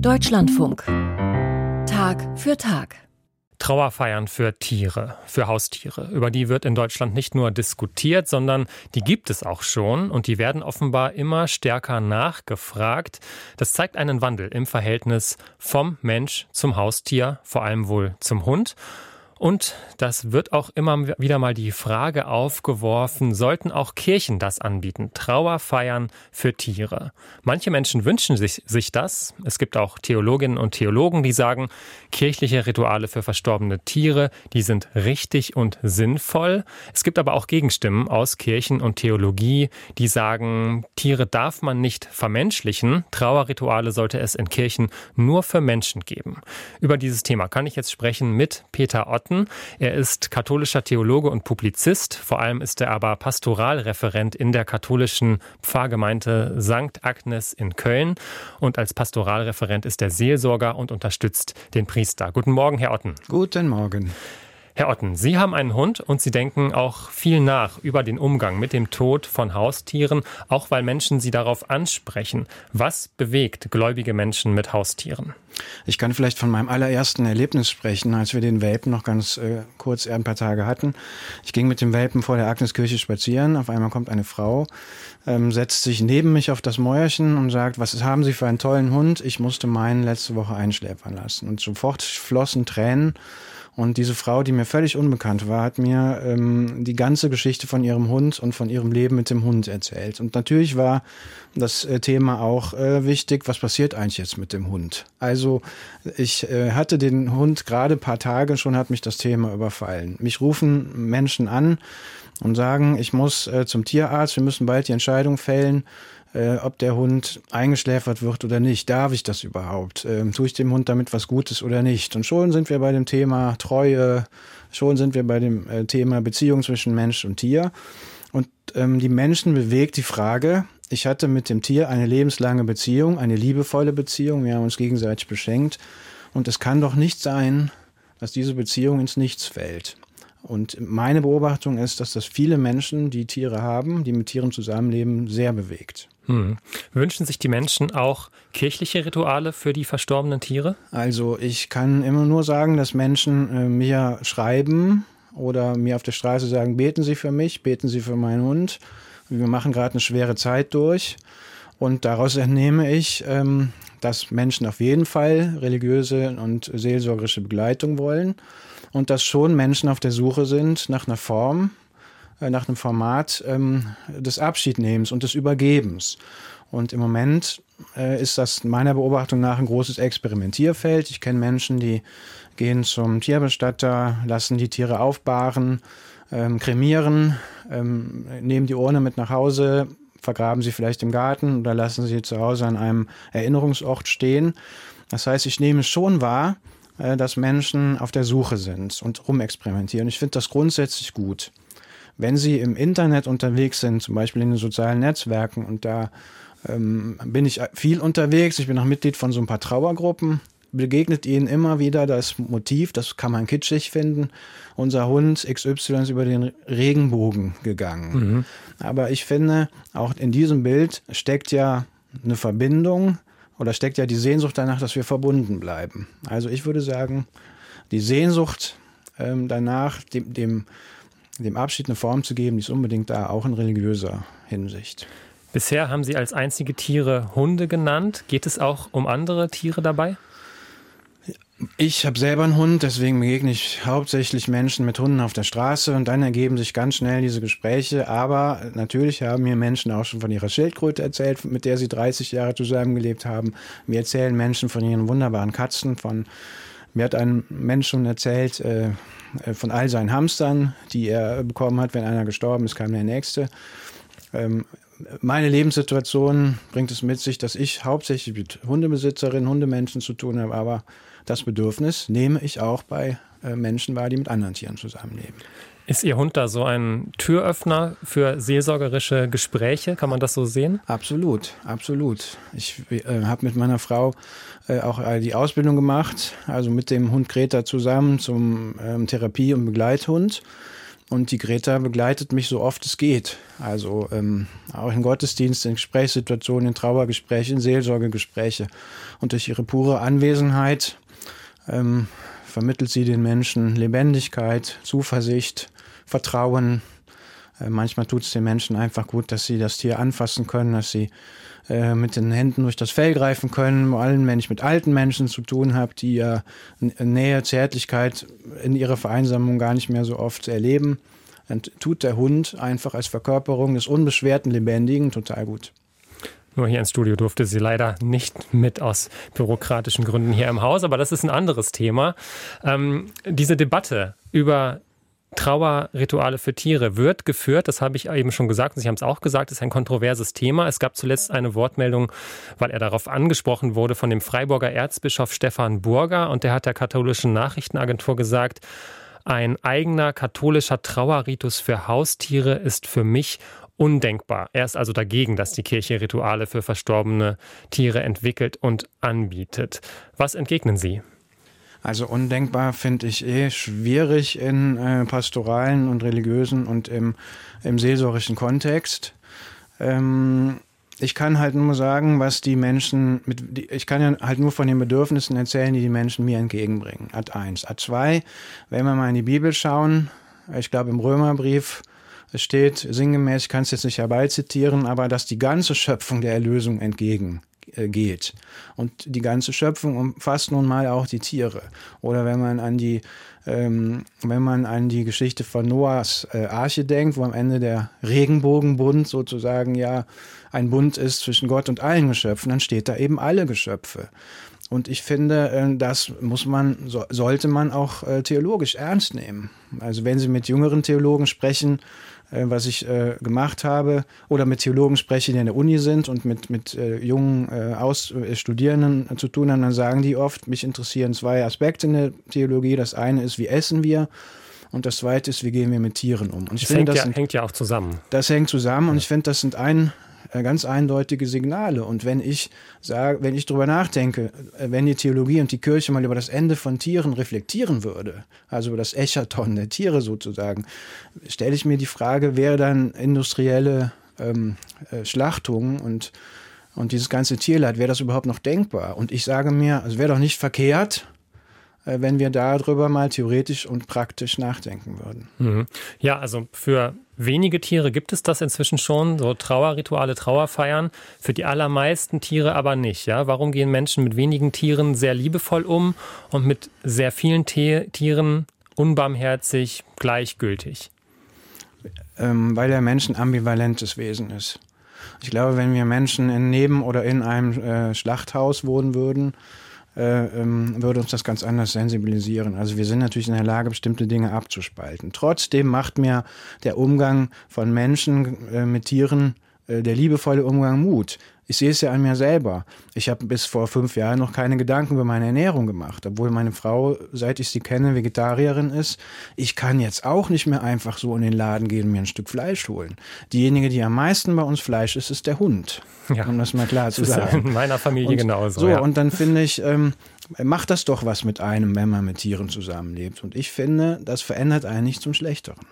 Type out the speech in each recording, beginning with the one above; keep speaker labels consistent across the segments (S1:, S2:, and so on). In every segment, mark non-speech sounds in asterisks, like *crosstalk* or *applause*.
S1: Deutschlandfunk. Tag für Tag.
S2: Trauerfeiern für Tiere, für Haustiere. Über die wird in Deutschland nicht nur diskutiert, sondern die gibt es auch schon und die werden offenbar immer stärker nachgefragt. Das zeigt einen Wandel im Verhältnis vom Mensch zum Haustier, vor allem wohl zum Hund. Und das wird auch immer wieder mal die Frage aufgeworfen, sollten auch Kirchen das anbieten? Trauerfeiern für Tiere. Manche Menschen wünschen sich, sich das. Es gibt auch Theologinnen und Theologen, die sagen, kirchliche Rituale für verstorbene Tiere, die sind richtig und sinnvoll. Es gibt aber auch Gegenstimmen aus Kirchen und Theologie, die sagen, Tiere darf man nicht vermenschlichen. Trauerrituale sollte es in Kirchen nur für Menschen geben. Über dieses Thema kann ich jetzt sprechen mit Peter Ott Otten. Er ist katholischer Theologe und Publizist. Vor allem ist er aber Pastoralreferent in der katholischen Pfarrgemeinde St. Agnes in Köln. Und als Pastoralreferent ist er Seelsorger und unterstützt den Priester. Guten Morgen, Herr Otten.
S3: Guten Morgen.
S2: Herr Otten, Sie haben einen Hund und Sie denken auch viel nach über den Umgang mit dem Tod von Haustieren, auch weil Menschen Sie darauf ansprechen. Was bewegt gläubige Menschen mit Haustieren?
S3: Ich kann vielleicht von meinem allerersten Erlebnis sprechen, als wir den Welpen noch ganz äh, kurz ein paar Tage hatten. Ich ging mit dem Welpen vor der Agneskirche spazieren. Auf einmal kommt eine Frau, ähm, setzt sich neben mich auf das Mäuerchen und sagt, was haben Sie für einen tollen Hund? Ich musste meinen letzte Woche einschläfern lassen. Und sofort flossen Tränen. Und diese Frau, die mir völlig unbekannt war, hat mir ähm, die ganze Geschichte von ihrem Hund und von ihrem Leben mit dem Hund erzählt. Und natürlich war das äh, Thema auch äh, wichtig, was passiert eigentlich jetzt mit dem Hund? Also ich äh, hatte den Hund gerade paar Tage schon, hat mich das Thema überfallen. Mich rufen Menschen an und sagen, ich muss äh, zum Tierarzt, wir müssen bald die Entscheidung fällen äh, ob der Hund eingeschläfert wird oder nicht. Darf ich das überhaupt? Ähm, tue ich dem Hund damit was Gutes oder nicht? Und schon sind wir bei dem Thema Treue, schon sind wir bei dem äh, Thema Beziehung zwischen Mensch und Tier. Und ähm, die Menschen bewegt die Frage, ich hatte mit dem Tier eine lebenslange Beziehung, eine liebevolle Beziehung, wir haben uns gegenseitig beschenkt. Und es kann doch nicht sein, dass diese Beziehung ins Nichts fällt. Und meine Beobachtung ist, dass das viele Menschen, die Tiere haben, die mit Tieren zusammenleben, sehr bewegt.
S2: Hm. Wünschen sich die Menschen auch kirchliche Rituale für die verstorbenen Tiere?
S3: Also ich kann immer nur sagen, dass Menschen äh, mir schreiben oder mir auf der Straße sagen, beten Sie für mich, beten Sie für meinen Hund. Wir machen gerade eine schwere Zeit durch. Und daraus entnehme ich, ähm, dass Menschen auf jeden Fall religiöse und seelsorgerische Begleitung wollen und dass schon Menschen auf der Suche sind nach einer Form, nach einem Format ähm, des Abschiednehmens und des Übergebens. Und im Moment äh, ist das meiner Beobachtung nach ein großes Experimentierfeld. Ich kenne Menschen, die gehen zum Tierbestatter, lassen die Tiere aufbahren, ähm, kremieren, ähm, nehmen die Urne mit nach Hause, vergraben sie vielleicht im Garten oder lassen sie zu Hause an einem Erinnerungsort stehen. Das heißt, ich nehme schon wahr, äh, dass Menschen auf der Suche sind und rumexperimentieren. Ich finde das grundsätzlich gut wenn Sie im Internet unterwegs sind, zum Beispiel in den sozialen Netzwerken, und da ähm, bin ich viel unterwegs, ich bin auch Mitglied von so ein paar Trauergruppen, begegnet Ihnen immer wieder das Motiv, das kann man kitschig finden, unser Hund XY ist über den Regenbogen gegangen. Mhm. Aber ich finde, auch in diesem Bild steckt ja eine Verbindung oder steckt ja die Sehnsucht danach, dass wir verbunden bleiben. Also ich würde sagen, die Sehnsucht ähm, danach, dem, dem dem Abschied eine Form zu geben, die ist unbedingt da, auch in religiöser Hinsicht.
S2: Bisher haben Sie als einzige Tiere Hunde genannt. Geht es auch um andere Tiere dabei?
S3: Ich habe selber einen Hund, deswegen begegne ich hauptsächlich Menschen mit Hunden auf der Straße und dann ergeben sich ganz schnell diese Gespräche. Aber natürlich haben mir Menschen auch schon von ihrer Schildkröte erzählt, mit der sie 30 Jahre zusammengelebt haben. Mir erzählen Menschen von ihren wunderbaren Katzen, von mir hat ein Mensch schon erzählt, äh, äh, von all seinen Hamstern, die er bekommen hat. Wenn einer gestorben ist, kam der nächste. Ähm, meine Lebenssituation bringt es mit sich, dass ich hauptsächlich mit Hundebesitzerinnen, Hundemenschen zu tun habe, aber das Bedürfnis nehme ich auch bei äh, Menschen wahr, die mit anderen Tieren zusammenleben.
S2: Ist Ihr Hund da so ein Türöffner für seelsorgerische Gespräche? Kann man das so sehen?
S3: Absolut, absolut. Ich äh, habe mit meiner Frau äh, auch äh, die Ausbildung gemacht, also mit dem Hund Greta zusammen zum ähm, Therapie- und Begleithund. Und die Greta begleitet mich so oft es geht. Also ähm, auch in Gottesdiensten, in Gesprächssituationen, in Trauergesprächen, in Seelsorgegespräche. Und durch ihre pure Anwesenheit ähm, vermittelt sie den Menschen Lebendigkeit, Zuversicht, Vertrauen. Äh, manchmal tut es den Menschen einfach gut, dass sie das Tier anfassen können, dass sie äh, mit den Händen durch das Fell greifen können. Vor allem, wenn ich mit alten Menschen zu tun habe, die ja Nähe, Zärtlichkeit in ihrer Vereinsamung gar nicht mehr so oft erleben, dann tut der Hund einfach als Verkörperung des unbeschwerten Lebendigen total gut.
S2: Nur hier ins Studio durfte sie leider nicht mit aus bürokratischen Gründen hier im Haus, aber das ist ein anderes Thema. Ähm, diese Debatte über Trauerrituale für Tiere wird geführt, das habe ich eben schon gesagt und Sie haben es auch gesagt, ist ein kontroverses Thema. Es gab zuletzt eine Wortmeldung, weil er darauf angesprochen wurde von dem Freiburger Erzbischof Stefan Burger und der hat der katholischen Nachrichtenagentur gesagt, ein eigener katholischer Trauerritus für Haustiere ist für mich undenkbar. Er ist also dagegen, dass die Kirche Rituale für verstorbene Tiere entwickelt und anbietet. Was entgegnen Sie?
S3: Also undenkbar finde ich eh schwierig in äh, pastoralen und religiösen und im, im seelsorgischen Kontext. Ähm, ich kann halt nur sagen, was die Menschen mit, die, ich kann ja halt nur von den Bedürfnissen erzählen, die die Menschen mir entgegenbringen. Ad 1. Ad 2, wenn wir mal in die Bibel schauen, ich glaube im Römerbrief, es steht sinngemäß, ich kann es jetzt nicht herbeizitieren, aber dass die ganze Schöpfung der Erlösung entgegen äh, geht. Und die ganze Schöpfung umfasst nun mal auch die Tiere. Oder wenn man an die, ähm, wenn man an die Geschichte von Noahs äh, Arche denkt, wo am Ende der Regenbogenbund sozusagen ja ein Bund ist zwischen Gott und allen Geschöpfen, dann steht da eben alle Geschöpfe. Und ich finde, äh, das muss man, sollte man auch äh, theologisch ernst nehmen. Also wenn Sie mit jüngeren Theologen sprechen, äh, was ich äh, gemacht habe, oder mit Theologen spreche, die in der Uni sind und mit, mit äh, jungen äh, Aus äh, Studierenden zu tun haben, dann sagen die oft, mich interessieren zwei Aspekte in der Theologie. Das eine ist, wie essen wir? Und das zweite ist, wie gehen wir mit Tieren um? Und
S2: ich das finde, hängt, das ja, sind, hängt ja auch zusammen.
S3: Das hängt zusammen und ich finde, das sind ein äh, ganz eindeutige Signale. Und wenn ich sage, wenn ich darüber nachdenke, äh, wenn die Theologie und die Kirche mal über das Ende von Tieren reflektieren würde, also über das Echaton der Tiere sozusagen, stelle ich mir die Frage, wäre dann industrielle ähm, äh, Schlachtung und und dieses ganze Tierleid, wäre das überhaupt noch denkbar? Und ich sage mir, es wäre doch nicht verkehrt, wenn wir darüber mal theoretisch und praktisch nachdenken würden.
S2: Mhm. Ja, also für wenige Tiere gibt es das inzwischen schon, so Trauerrituale, Trauerfeiern. Für die allermeisten Tiere aber nicht. Ja? Warum gehen Menschen mit wenigen Tieren sehr liebevoll um und mit sehr vielen Tieren unbarmherzig, gleichgültig?
S3: Ähm, weil der Mensch ein ambivalentes Wesen ist. Ich glaube, wenn wir Menschen in neben oder in einem äh, Schlachthaus wohnen würden, würde uns das ganz anders sensibilisieren. Also wir sind natürlich in der Lage, bestimmte Dinge abzuspalten. Trotzdem macht mir der Umgang von Menschen äh, mit Tieren, äh, der liebevolle Umgang Mut. Ich sehe es ja an mir selber. Ich habe bis vor fünf Jahren noch keine Gedanken über meine Ernährung gemacht, obwohl meine Frau, seit ich sie kenne, Vegetarierin ist. Ich kann jetzt auch nicht mehr einfach so in den Laden gehen und mir ein Stück Fleisch holen. Diejenige, die am meisten bei uns Fleisch isst, ist der Hund. Ja. Um das mal klar zu sagen.
S2: in meiner Familie
S3: und,
S2: genauso.
S3: So, ja. und dann finde ich, ähm, macht das doch was mit einem, wenn man mit Tieren zusammenlebt. Und ich finde, das verändert einen nicht zum Schlechteren.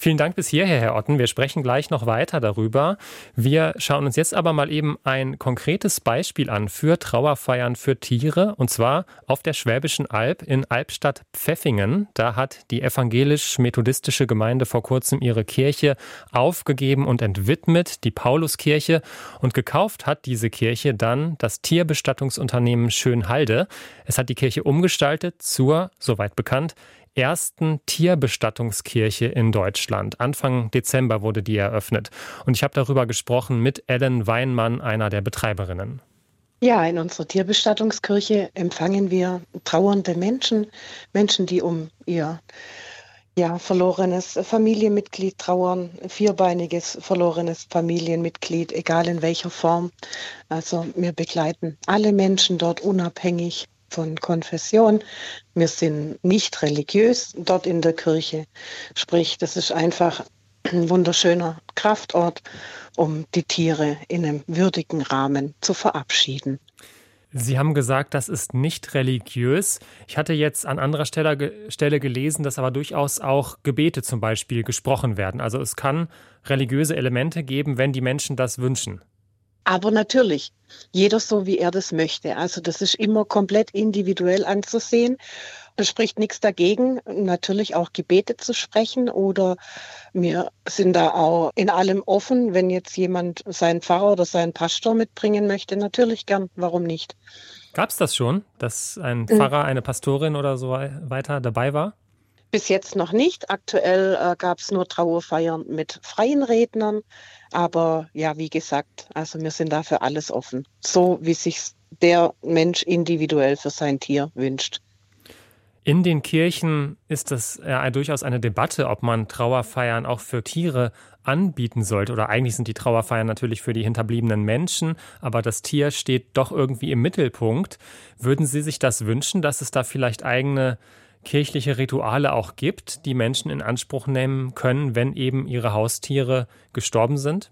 S2: Vielen Dank bis hierher, Herr Otten. Wir sprechen gleich noch weiter darüber. Wir schauen uns jetzt aber mal eben ein konkretes Beispiel an für Trauerfeiern für Tiere und zwar auf der Schwäbischen Alb in Albstadt Pfeffingen. Da hat die evangelisch-methodistische Gemeinde vor kurzem ihre Kirche aufgegeben und entwidmet, die Pauluskirche. Und gekauft hat diese Kirche dann das Tierbestattungsunternehmen Schönhalde. Es hat die Kirche umgestaltet zur, soweit bekannt, ersten Tierbestattungskirche in Deutschland. Anfang Dezember wurde die eröffnet. Und ich habe darüber gesprochen mit Ellen Weinmann, einer der Betreiberinnen.
S4: Ja, in unserer Tierbestattungskirche empfangen wir trauernde Menschen, Menschen, die um ihr ja, verlorenes Familienmitglied trauern, vierbeiniges verlorenes Familienmitglied, egal in welcher Form. Also wir begleiten alle Menschen dort unabhängig von Konfession. Wir sind nicht religiös dort in der Kirche. Sprich, das ist einfach ein wunderschöner Kraftort, um die Tiere in einem würdigen Rahmen zu verabschieden.
S2: Sie haben gesagt, das ist nicht religiös. Ich hatte jetzt an anderer Stelle, Stelle, gelesen, dass aber durchaus auch Gebete zum Beispiel gesprochen werden. Also es kann religiöse Elemente geben, wenn die Menschen das wünschen.
S4: Aber natürlich, jeder so, wie er das möchte. Also das ist immer komplett individuell anzusehen. Es spricht nichts dagegen, natürlich auch Gebete zu sprechen oder wir sind da auch in allem offen, wenn jetzt jemand seinen Pfarrer oder seinen Pastor mitbringen möchte, natürlich gern, warum nicht.
S2: Gab es das schon, dass ein mhm. Pfarrer, eine Pastorin oder so weiter dabei war?
S4: Bis jetzt noch nicht. Aktuell äh, gab es nur Trauerfeiern mit freien Rednern. Aber ja, wie gesagt, also wir sind da für alles offen. So wie sich der Mensch individuell für sein Tier wünscht.
S2: In den Kirchen ist das ja durchaus eine Debatte, ob man Trauerfeiern auch für Tiere anbieten sollte. Oder eigentlich sind die Trauerfeiern natürlich für die hinterbliebenen Menschen, aber das Tier steht doch irgendwie im Mittelpunkt. Würden Sie sich das wünschen, dass es da vielleicht eigene kirchliche Rituale auch gibt, die Menschen in Anspruch nehmen können, wenn eben ihre Haustiere gestorben sind?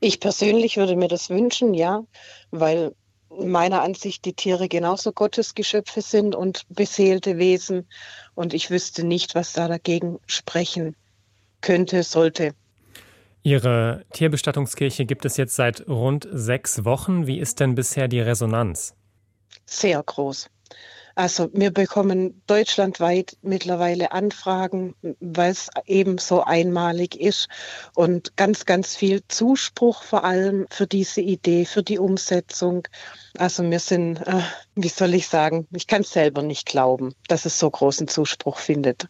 S4: Ich persönlich würde mir das wünschen, ja, weil meiner Ansicht die Tiere genauso Gottesgeschöpfe sind und beseelte Wesen. Und ich wüsste nicht, was da dagegen sprechen könnte, sollte.
S2: Ihre Tierbestattungskirche gibt es jetzt seit rund sechs Wochen. Wie ist denn bisher die Resonanz?
S4: Sehr groß. Also wir bekommen deutschlandweit mittlerweile Anfragen, weil es eben so einmalig ist und ganz, ganz viel Zuspruch vor allem für diese Idee, für die Umsetzung. Also wir sind, äh, wie soll ich sagen, ich kann es selber nicht glauben, dass es so großen Zuspruch findet.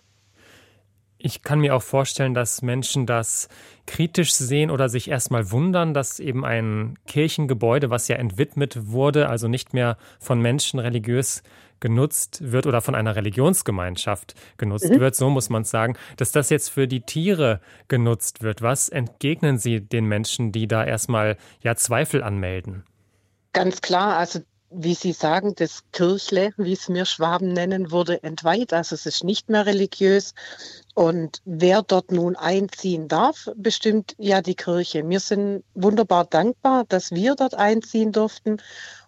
S2: Ich kann mir auch vorstellen, dass Menschen das kritisch sehen oder sich erstmal wundern, dass eben ein Kirchengebäude, was ja entwidmet wurde, also nicht mehr von Menschen religiös genutzt wird oder von einer Religionsgemeinschaft genutzt mhm. wird, so muss man sagen, dass das jetzt für die Tiere genutzt wird. Was entgegnen Sie den Menschen, die da erstmal ja Zweifel anmelden?
S4: Ganz klar, also wie Sie sagen, das Kirchle, wie es mir Schwaben nennen, wurde entweiht. Also es ist nicht mehr religiös. Und wer dort nun einziehen darf, bestimmt ja die Kirche. Wir sind wunderbar dankbar, dass wir dort einziehen durften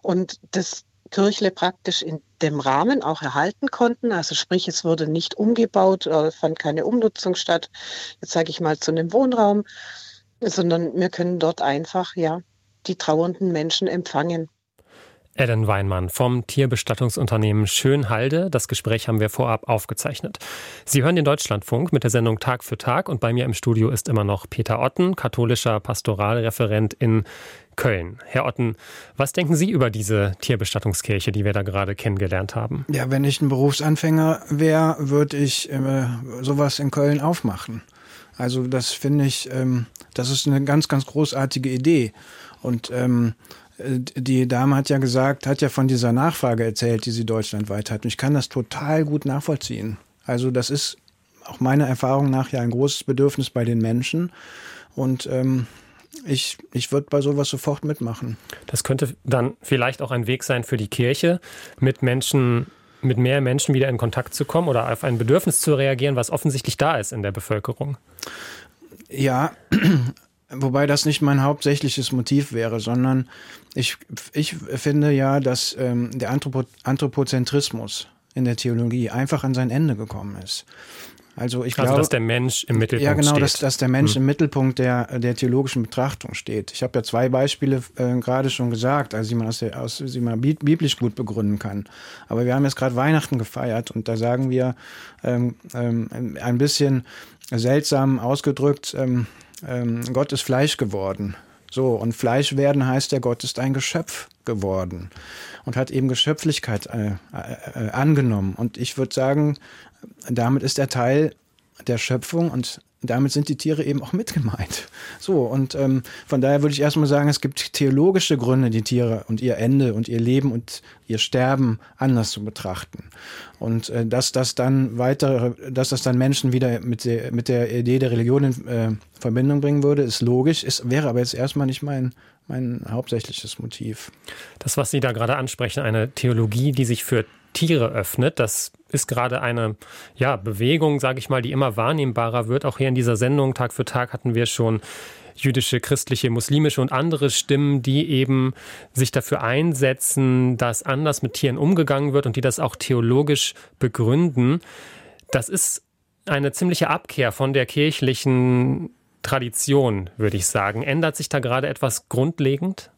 S4: und das Kirchle praktisch in dem Rahmen auch erhalten konnten. Also sprich, es wurde nicht umgebaut, äh, fand keine Umnutzung statt, jetzt sage ich mal zu einem Wohnraum, sondern wir können dort einfach ja die trauernden Menschen empfangen.
S2: Ellen Weinmann vom Tierbestattungsunternehmen Schönhalde. Das Gespräch haben wir vorab aufgezeichnet. Sie hören den Deutschlandfunk mit der Sendung Tag für Tag und bei mir im Studio ist immer noch Peter Otten, katholischer Pastoralreferent in Köln. Herr Otten, was denken Sie über diese Tierbestattungskirche, die wir da gerade kennengelernt haben?
S3: Ja, wenn ich ein Berufsanfänger wäre, würde ich äh, sowas in Köln aufmachen. Also das finde ich, ähm, das ist eine ganz, ganz großartige Idee. Und ähm, äh, die Dame hat ja gesagt, hat ja von dieser Nachfrage erzählt, die sie deutschlandweit hat. Und ich kann das total gut nachvollziehen. Also das ist auch meiner Erfahrung nach ja ein großes Bedürfnis bei den Menschen. Und ähm, ich, ich würde bei sowas sofort mitmachen.
S2: Das könnte dann vielleicht auch ein Weg sein für die Kirche, mit Menschen, mit mehr Menschen wieder in Kontakt zu kommen oder auf ein Bedürfnis zu reagieren, was offensichtlich da ist in der Bevölkerung.
S3: Ja, *clears throat* Wobei das nicht mein hauptsächliches Motiv wäre, sondern ich, ich finde ja, dass ähm, der Anthropo Anthropozentrismus in der Theologie einfach an sein Ende gekommen ist. Also, ich
S2: also
S3: glaube,
S2: dass der Mensch im Mittelpunkt steht.
S3: Ja, genau,
S2: steht.
S3: Dass, dass der Mensch hm. im Mittelpunkt der, der theologischen Betrachtung steht. Ich habe ja zwei Beispiele äh, gerade schon gesagt, also die man, aus der, aus, die man biblisch gut begründen kann. Aber wir haben jetzt gerade Weihnachten gefeiert und da sagen wir ähm, ähm, ein bisschen seltsam ausgedrückt, ähm, ähm, Gott ist Fleisch geworden. So, und Fleisch werden heißt ja, Gott ist ein Geschöpf geworden und hat eben Geschöpflichkeit äh, äh, äh angenommen. Und ich würde sagen, damit ist er Teil der Schöpfung und damit sind die Tiere eben auch mit gemeint. So, und ähm, von daher würde ich erstmal sagen, es gibt theologische Gründe, die Tiere und ihr Ende und ihr Leben und ihr Sterben anders zu betrachten. Und äh, dass das dann weitere, dass das dann Menschen wieder mit der, mit der Idee der Religion in äh, Verbindung bringen würde, ist logisch, ist, wäre aber jetzt erstmal nicht mein, mein hauptsächliches Motiv.
S2: Das, was Sie da gerade ansprechen, eine Theologie, die sich für Tiere öffnet. Das ist gerade eine ja, Bewegung, sage ich mal, die immer wahrnehmbarer wird. Auch hier in dieser Sendung Tag für Tag hatten wir schon jüdische, christliche, muslimische und andere Stimmen, die eben sich dafür einsetzen, dass anders mit Tieren umgegangen wird und die das auch theologisch begründen. Das ist eine ziemliche Abkehr von der kirchlichen Tradition, würde ich sagen. Ändert sich da gerade etwas grundlegend?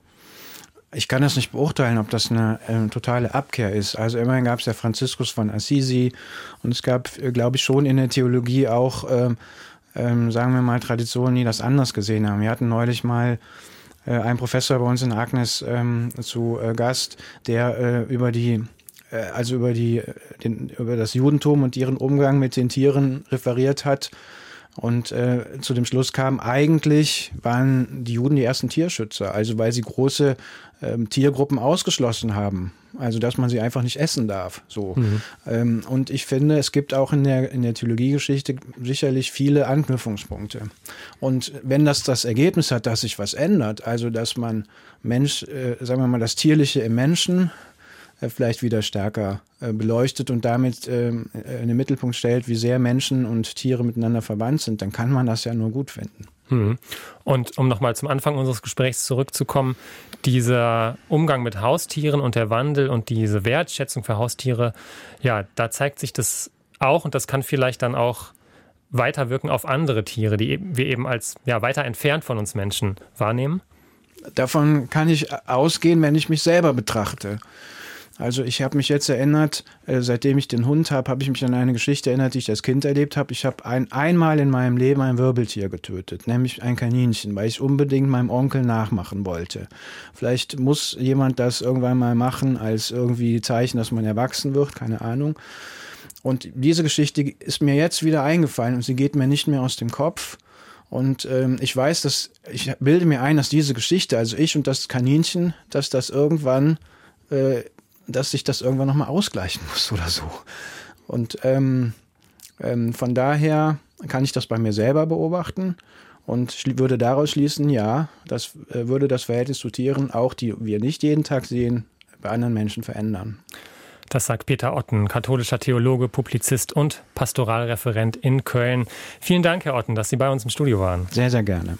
S3: Ich kann das nicht beurteilen, ob das eine äh, totale Abkehr ist. Also immerhin gab es ja Franziskus von Assisi und es gab, äh, glaube ich, schon in der Theologie auch, ähm, ähm, sagen wir mal, Traditionen, die das anders gesehen haben. Wir hatten neulich mal äh, einen Professor bei uns in Agnes ähm, zu äh, Gast, der äh, über die äh, also über die den, über das Judentum und ihren Umgang mit den Tieren referiert hat und äh, zu dem Schluss kam, eigentlich waren die Juden die ersten Tierschützer, also weil sie große ähm, Tiergruppen ausgeschlossen haben. Also dass man sie einfach nicht essen darf. So. Mhm. Ähm, und ich finde, es gibt auch in der, in der Theologiegeschichte sicherlich viele Anknüpfungspunkte. Und wenn das das Ergebnis hat, dass sich was ändert, also dass man Mensch, äh, sagen wir mal, das Tierliche im Menschen vielleicht wieder stärker äh, beleuchtet und damit ähm, in den Mittelpunkt stellt, wie sehr Menschen und Tiere miteinander verwandt sind, dann kann man das ja nur gut finden.
S2: Hm. Und um nochmal zum Anfang unseres Gesprächs zurückzukommen, dieser Umgang mit Haustieren und der Wandel und diese Wertschätzung für Haustiere, ja, da zeigt sich das auch und das kann vielleicht dann auch weiterwirken auf andere Tiere, die wir eben als ja, weiter entfernt von uns Menschen wahrnehmen?
S3: Davon kann ich ausgehen, wenn ich mich selber betrachte. Also ich habe mich jetzt erinnert, äh, seitdem ich den Hund habe, habe ich mich an eine Geschichte erinnert, die ich als Kind erlebt habe. Ich habe ein, einmal in meinem Leben ein Wirbeltier getötet, nämlich ein Kaninchen, weil ich unbedingt meinem Onkel nachmachen wollte. Vielleicht muss jemand das irgendwann mal machen als irgendwie Zeichen, dass man erwachsen wird, keine Ahnung. Und diese Geschichte ist mir jetzt wieder eingefallen und sie geht mir nicht mehr aus dem Kopf. Und ähm, ich weiß, dass ich bilde mir ein, dass diese Geschichte, also ich und das Kaninchen, dass das irgendwann äh, dass sich das irgendwann nochmal ausgleichen muss oder so. Und ähm, ähm, von daher kann ich das bei mir selber beobachten und würde daraus schließen, ja, das äh, würde das Verhältnis zu Tieren, auch die wir nicht jeden Tag sehen, bei anderen Menschen verändern.
S2: Das sagt Peter Otten, katholischer Theologe, Publizist und Pastoralreferent in Köln. Vielen Dank, Herr Otten, dass Sie bei uns im Studio waren.
S3: Sehr, sehr gerne.